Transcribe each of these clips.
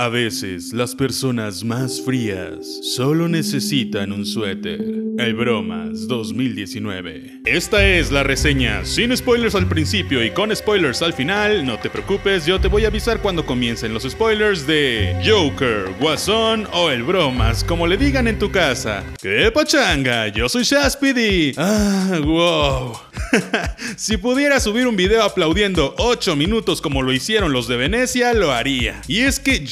A veces las personas más frías solo necesitan un suéter. El Bromas 2019. Esta es la reseña sin spoilers al principio y con spoilers al final. No te preocupes, yo te voy a avisar cuando comiencen los spoilers de Joker, Guasón o El Bromas, como le digan en tu casa. ¡Qué pachanga! Yo soy Shaspidi. Ah, wow. si pudiera subir un video aplaudiendo 8 minutos como lo hicieron los de Venecia, lo haría. Y es que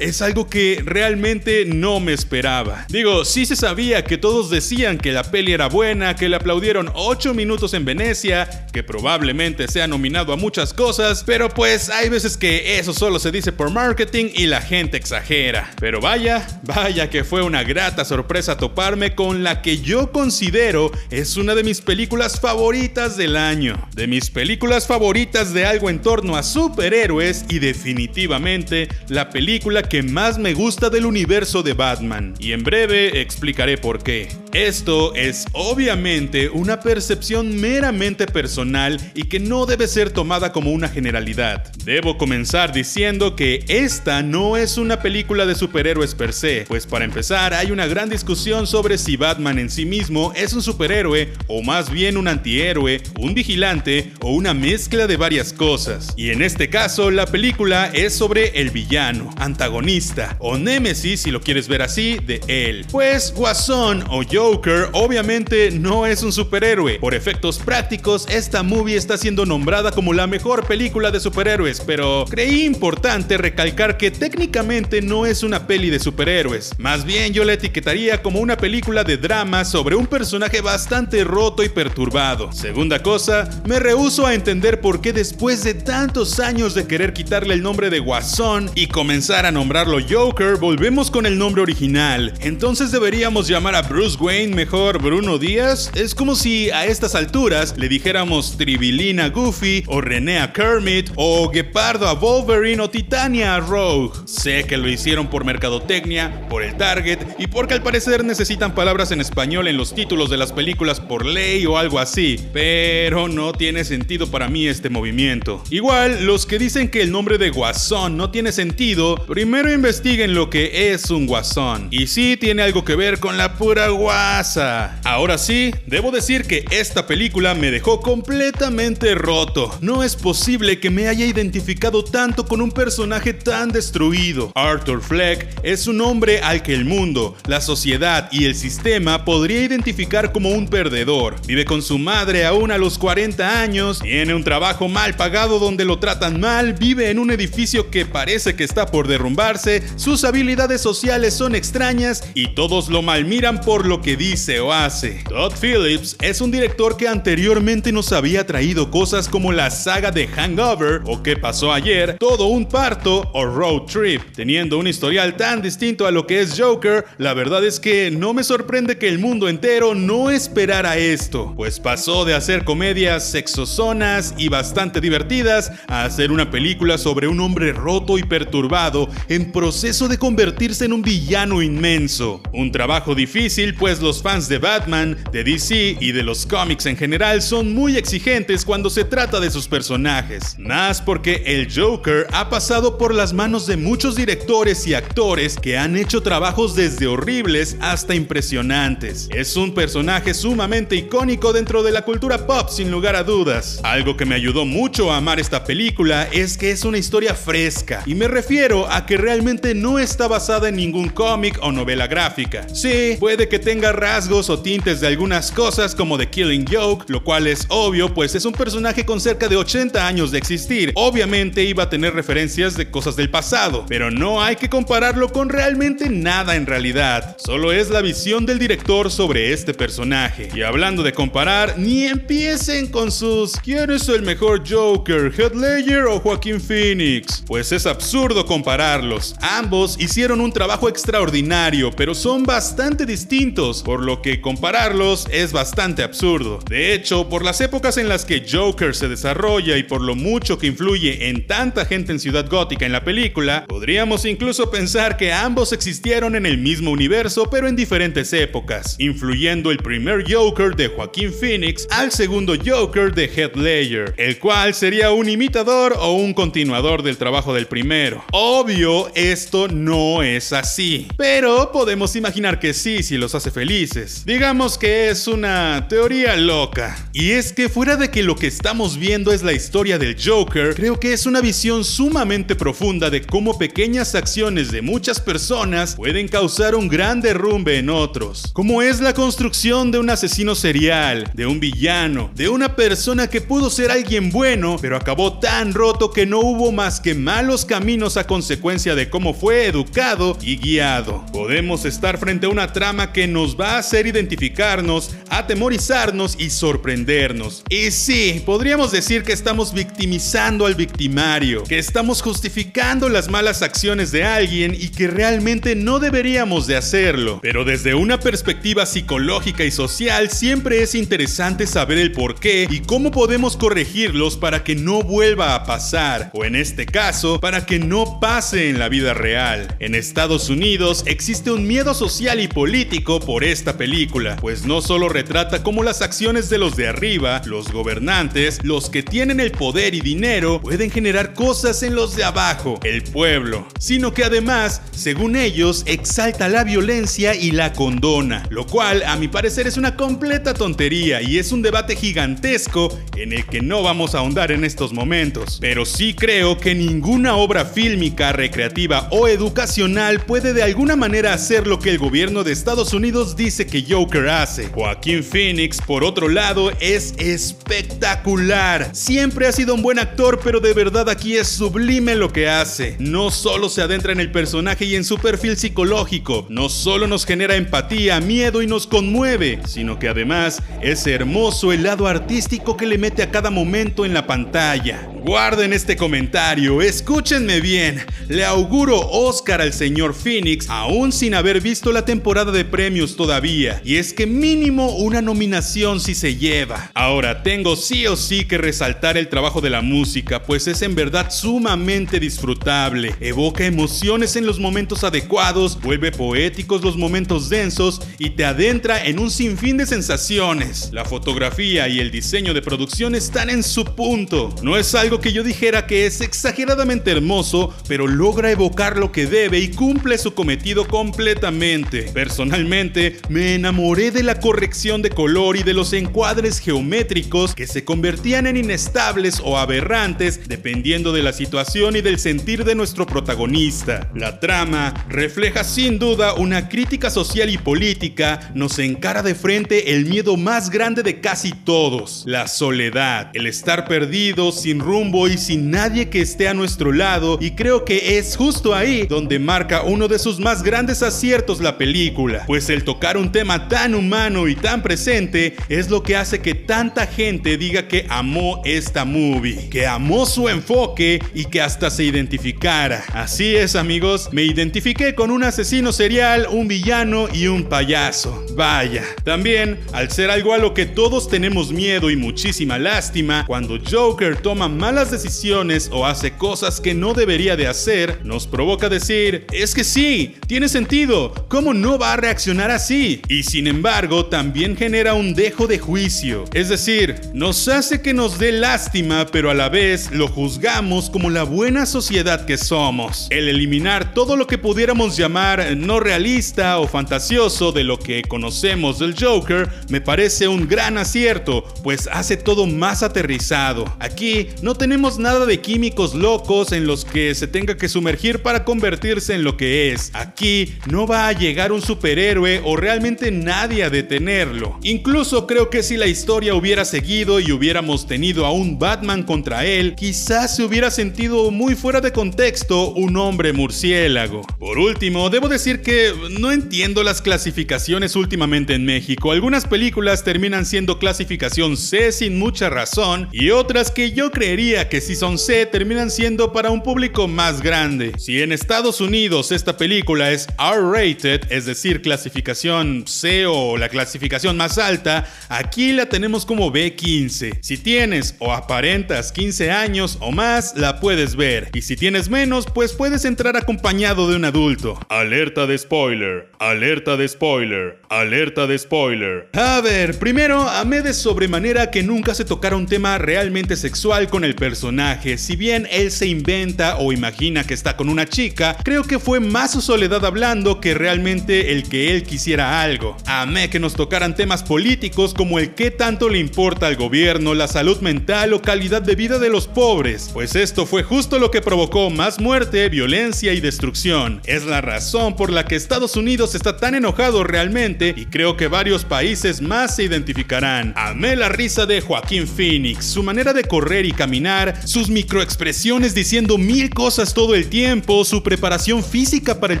Es algo que realmente no me esperaba. Digo, sí se sabía que todos decían que la peli era buena, que le aplaudieron 8 minutos en Venecia, que probablemente sea nominado a muchas cosas, pero pues hay veces que eso solo se dice por marketing y la gente exagera. Pero vaya, vaya que fue una grata sorpresa toparme con la que yo considero es una de mis películas favoritas del año, de mis películas favoritas de algo en torno a superhéroes y definitivamente la película que más me gusta del universo de Batman. Y en breve explicaré por qué. Esto es obviamente una percepción meramente personal y que no debe ser tomada como una generalidad. Debo comenzar diciendo que esta no es una película de superhéroes per se, pues para empezar hay una gran discusión sobre si Batman en sí mismo es un superhéroe o más bien un antihéroe un vigilante o una mezcla de varias cosas. Y en este caso, la película es sobre el villano, antagonista o némesis, si lo quieres ver así, de él. Pues Guasón o Joker obviamente no es un superhéroe. Por efectos prácticos, esta movie está siendo nombrada como la mejor película de superhéroes, pero creí importante recalcar que técnicamente no es una peli de superhéroes. Más bien yo la etiquetaría como una película de drama sobre un personaje bastante roto y perturbado. Segunda cosa, me rehuso a entender por qué después de tantos años de querer quitarle el nombre de Guasón y comenzar a nombrarlo Joker, volvemos con el nombre original. Entonces deberíamos llamar a Bruce Wayne mejor Bruno Díaz. Es como si a estas alturas le dijéramos Tribilina Goofy o René a Kermit o Gepardo a Wolverine o Titania a Rogue. Sé que lo hicieron por mercadotecnia, por el target y porque al parecer necesitan palabras en español en los títulos de las películas por ley o algo así pero no tiene sentido para mí este movimiento. Igual, los que dicen que el nombre de Guasón no tiene sentido, primero investiguen lo que es un Guasón. Y sí tiene algo que ver con la pura guasa. Ahora sí, debo decir que esta película me dejó completamente roto. No es posible que me haya identificado tanto con un personaje tan destruido. Arthur Fleck es un hombre al que el mundo, la sociedad y el sistema podría identificar como un perdedor. Vive con su madre aún a los 40 años, tiene un trabajo mal pagado donde lo tratan mal, vive en un edificio que parece que está por derrumbarse, sus habilidades sociales son extrañas y todos lo malmiran por lo que dice o hace. Todd Phillips es un director que anteriormente nos había traído cosas como la saga de Hangover o qué pasó ayer, todo un parto o Road Trip. Teniendo un historial tan distinto a lo que es Joker, la verdad es que no me sorprende que el mundo entero no esperara esto, pues pasó de hacer comedias sexosonas y bastante divertidas a hacer una película sobre un hombre roto y perturbado en proceso de convertirse en un villano inmenso. Un trabajo difícil pues los fans de Batman, de DC y de los cómics en general son muy exigentes cuando se trata de sus personajes. Más porque el Joker ha pasado por las manos de muchos directores y actores que han hecho trabajos desde horribles hasta impresionantes. Es un personaje sumamente icónico dentro de la cultura pop sin lugar a dudas. Algo que me ayudó mucho a amar esta película es que es una historia fresca, y me refiero a que realmente no está basada en ningún cómic o novela gráfica. Sí, puede que tenga rasgos o tintes de algunas cosas como The Killing Joke, lo cual es obvio pues es un personaje con cerca de 80 años de existir. Obviamente iba a tener referencias de cosas del pasado, pero no hay que compararlo con realmente nada en realidad. Solo es la visión del director sobre este personaje. Y hablando de comparar, ni empiecen con sus ¿Quién es el mejor Joker? ¿Heath Ledger o Joaquín Phoenix? Pues es absurdo compararlos. Ambos hicieron un trabajo extraordinario, pero son bastante distintos, por lo que compararlos es bastante absurdo. De hecho, por las épocas en las que Joker se desarrolla y por lo mucho que influye en tanta gente en Ciudad Gótica en la película, podríamos incluso pensar que ambos existieron en el mismo universo, pero en diferentes épocas, influyendo el primer Joker de Joaquín Phoenix al segundo Joker de Heath Ledger, el cual sería un imitador o un continuador del trabajo del primero. Obvio, esto no es así. Pero podemos imaginar que sí si los hace felices. Digamos que es una teoría loca. Y es que fuera de que lo que estamos viendo es la historia del Joker, creo que es una visión sumamente profunda de cómo pequeñas acciones de muchas personas pueden causar un gran derrumbe en otros. Como es la construcción de un asesino serial, de un villano, de una persona que pudo ser alguien bueno, pero acabó tan roto que no hubo más que malos caminos a consecuencia de cómo fue educado y guiado. Podemos estar frente a una trama que nos va a hacer identificarnos, atemorizarnos y sorprendernos. Y sí, podríamos decir que estamos victimizando al victimario, que estamos justificando las malas acciones de alguien y que realmente no deberíamos de hacerlo. Pero desde una perspectiva psicológica y social siempre es interesante saber el por qué y cómo podemos corregirlos para que no vuelva a pasar, o en este caso, para que no pase en la vida real. En Estados Unidos existe un miedo social y político por esta película, pues no solo retrata cómo las acciones de los de arriba, los gobernantes, los que tienen el poder y dinero, pueden generar cosas en los de abajo, el pueblo, sino que además, según ellos, exalta la violencia y la condona, lo cual a mi parecer es una completa tontería y es un debate gigantesco en el que no vamos a ahondar en estos momentos. Pero sí creo que ninguna obra fílmica, recreativa o educacional puede de alguna manera hacer lo que el gobierno de Estados Unidos dice que Joker hace. Joaquín Phoenix, por otro lado, es espectacular. Siempre ha sido un buen actor, pero de verdad aquí es sublime lo que hace. No solo se adentra en el personaje y en su perfil psicológico, no solo nos genera empatía, miedo y nos conmueve, sino que además es hermoso el lado artístico que le mete a cada momento en la pantalla. Guarden este comentario, escúchenme bien. Le auguro Oscar al señor Phoenix, aún sin haber visto la temporada de premios todavía. Y es que mínimo una nominación si se lleva. Ahora, tengo sí o sí que resaltar el trabajo de la música, pues es en verdad sumamente disfrutable. Evoca emociones en los momentos adecuados, vuelve poéticos los momentos densos y te adentra en un sinfín de sensaciones. La fotografía y el diseño de producción están en su punto. No es algo que yo dijera que es exageradamente hermoso, pero logra evocar lo que debe y cumple su cometido completamente. Personalmente, me enamoré de la corrección de color y de los encuadres geométricos que se convertían en inestables o aberrantes dependiendo de la situación y del sentir de nuestro protagonista. La trama refleja sin duda una crítica social y política, nos encara de frente el miedo más grande de casi todos, la soledad, el estar perdido, sin rumbo y sin nadie que esté a nuestro lado y creo que es justo ahí donde marca uno de sus más grandes aciertos la película, pues el tocar un tema tan humano y tan presente es lo que hace que tanta gente diga que amó esta movie, que amó su enfoque y que hasta se identificara. Así es amigos, me identifiqué con un asesino serial, un villano y un payaso. Vaya, también al ser algo a lo que todos tenemos miedo y muchísima lástima, cuando Joker toma mal las decisiones o hace cosas que no debería de hacer, nos provoca decir, es que sí, tiene sentido, ¿cómo no va a reaccionar así? Y sin embargo, también genera un dejo de juicio, es decir, nos hace que nos dé lástima, pero a la vez lo juzgamos como la buena sociedad que somos. El eliminar todo lo que pudiéramos llamar no realista o fantasioso de lo que conocemos del Joker me parece un gran acierto, pues hace todo más aterrizado. Aquí no tenemos nada de químicos locos en los que se tenga que sumergir para convertirse en lo que es. Aquí no va a llegar un superhéroe o realmente nadie a detenerlo. Incluso creo que si la historia hubiera seguido y hubiéramos tenido a un Batman contra él, quizás se hubiera sentido muy fuera de contexto un hombre murciélago. Por último, debo decir que no entiendo las clasificaciones últimamente en México. Algunas películas terminan siendo clasificación C sin mucha razón y otras que yo creería que si son C terminan siendo para un público más grande. Si en Estados Unidos esta película es R-rated, es decir, clasificación C o la clasificación más alta, aquí la tenemos como B15. Si tienes o aparentas 15 años o más, la puedes ver. Y si tienes menos, pues puedes entrar acompañado de un adulto. Alerta de spoiler, alerta de spoiler, alerta de spoiler. A ver, primero, amé de sobremanera que nunca se tocara un tema realmente sexual con el personaje. Si bien él se inventa o imagina que está con una chica, creo que fue más su soledad hablando que realmente el que él quisiera algo. Amé que nos tocaran temas políticos como el qué tanto le importa al gobierno, la salud mental o calidad de vida de los pobres, pues esto fue justo lo que provocó más muerte, violencia y destrucción. Es la razón por la que Estados Unidos está tan enojado realmente y creo que varios países más se identificarán. Amé la risa de Joaquín Phoenix, su manera de correr y caminar, sus microexpresiones diciendo mil cosas todo el tiempo, su preparación física para el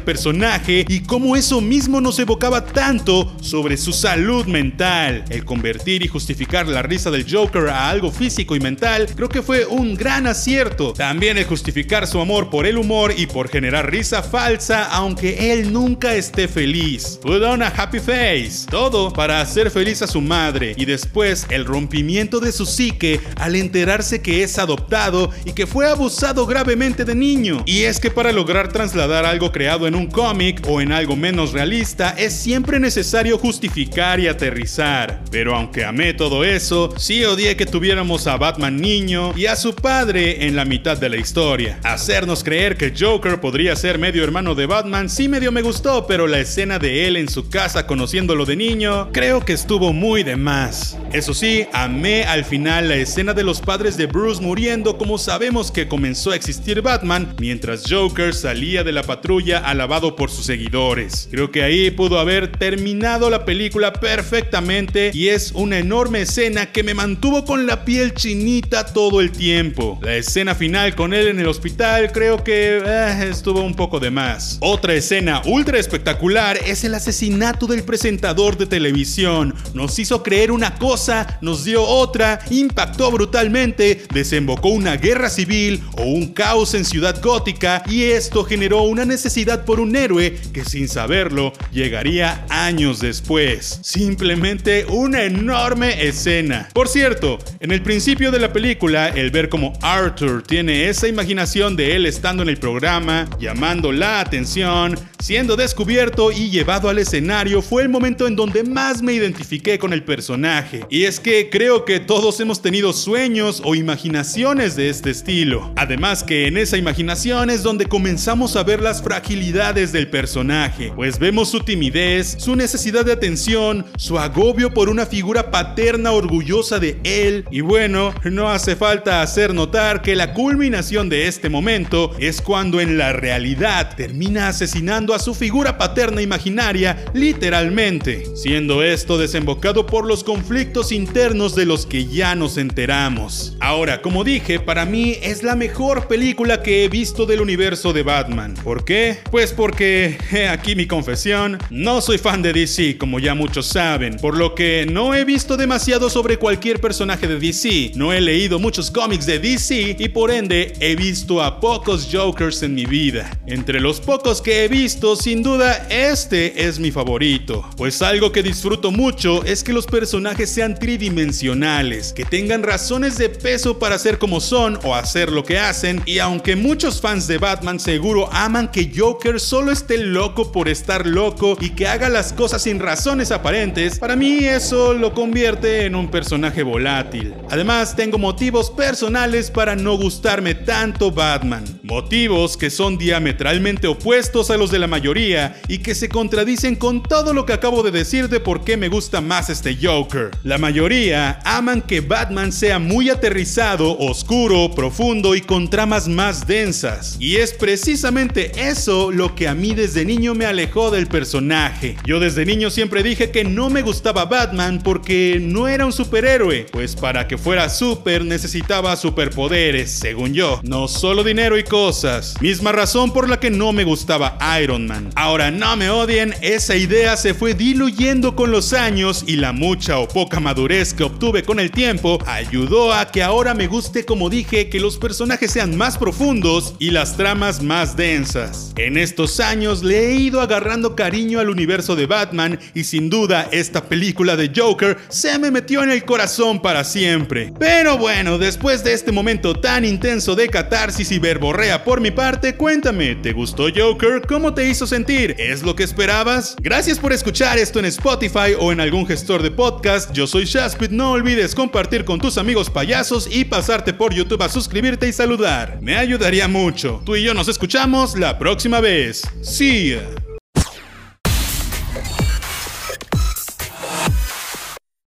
personaje y cómo eso mismo nos evocaba tanto sobre su salud mental. El convertir y justificar la risa del Joker a algo físico y mental creo que fue un gran acierto. También el justificar su amor por el humor y por generar risa falsa aunque él nunca esté feliz. Put on a happy face. Todo para hacer feliz a su madre y después el rompimiento de su psique al enterarse que es adoptado y que fue abusado gravemente de niño. Y es que para lograr trasladar algo creado en un cómic o en algo menos realista es siempre necesario justificar y aterrizar. Pero aunque amé todo eso, sí odié que tuviéramos a Batman niño y a su padre en la mitad de la historia. Hacernos creer que Joker podría ser medio hermano de Batman sí medio me gustó, pero la escena de él en su casa conociéndolo de niño creo que estuvo muy de más. Eso sí, amé al final la escena de los padres de Bruce muriendo como sabemos que comenzó a existir Batman mientras Joker salía de la patrulla alabado por sus seguidores. Creo que ahí pudo haber terminado la película perfectamente y es una enorme escena que me mantuvo con la piel chinita todo el tiempo. La escena final con él en el hospital creo que eh, estuvo un poco de más. Otra escena ultra espectacular es el asesinato del presentador de televisión. Nos hizo creer una cosa, nos dio otra, impactó brutalmente, desembocó una guerra civil o un caos en Ciudad Gótica y esto generó una necesidad por un héroe que sin saberlo llegaría años después. Simplemente una enorme escena. Por cierto, en el principio de la película, el ver como Arthur tiene esa imaginación de él estando en el programa, llamando la atención, siendo descubierto y llevado al escenario fue el momento en donde más me identifiqué con el personaje. Y es que creo que todos hemos tenido sueños o imaginaciones de este estilo. Además que en esa imaginación es donde comenzamos a ver las fragilidades del personaje, pues vemos su timidez, su necesidad de atención, su agobio por una figura paterna orgullosa de él. Y bueno, no hace falta hacer notar que la culminación de este momento es cuando en la realidad termina asesinando a su figura paterna imaginaria literalmente, siendo esto desembocado por los conflictos internos de los que ya nos enteramos. Ahora, como dije, para mí es la mejor película que he visto del universo de Batman. ¿Por qué? Pues porque, aquí mi confesión, no soy fan de DC, como ya muchos saben, por lo que no he visto demasiado sobre cualquier personaje de DC, no he leído muchos cómics de DC y por ende he visto a pocos Jokers en mi vida. Entre los pocos que he visto, sin duda, este es mi favorito, pues algo que disfruto mucho es que los personajes sean tridimensionales, que tengan razones de peso para ser como son o hacer lo que hacen, y aunque muchos fans de Batman seguro aman que Joker solo esté loco por estar loco y que haga las cosas sin razones aparentes, para mí eso lo convierte en un personaje volátil. Además, tengo motivos personales para no gustarme tanto Batman, motivos que son diametralmente opuestos a los de la mayoría y que se contradicen con todo lo que acabo de decir de por qué me gusta más este Joker. La mayoría aman que Batman sea muy aterrizado, oscuro, profundo y con tramas más densas. Y es precisamente eso lo que a mí desde niño me alejó del personaje. Yo desde niño siempre dije que no me gustaba Batman porque no era un superhéroe, pues para que fuera super necesitaba superpoderes, según yo, no solo dinero y cosas. Misma razón por la que no me gustaba Iron Man. Ahora no me odien, esa idea se fue diluyendo con los años y la mucha o poca madurez que obtuve con el tiempo ayudó a que ahora me guste como dije que los personajes sean más profundos y las tramas más densas. En estos años le he ido agarrando cariño al universo de Batman y sin duda esta película de Joker se me metió en el corazón para siempre. Pero bueno, después de este momento tan intenso de catarsis y verborrea Por mi parte, cuéntame, ¿te gustó Joker? ¿Cómo te hizo sentir? ¿Es lo que esperabas? Gracias por escuchar esto en Spotify o en algún gestor de podcast. Yo soy Shaspit, no olvides compartir con tus amigos payasos y pasarte por YouTube a suscribirte y saludar. Me ayudaría mucho. Tú y yo nos escuchamos la próxima vez. See ya.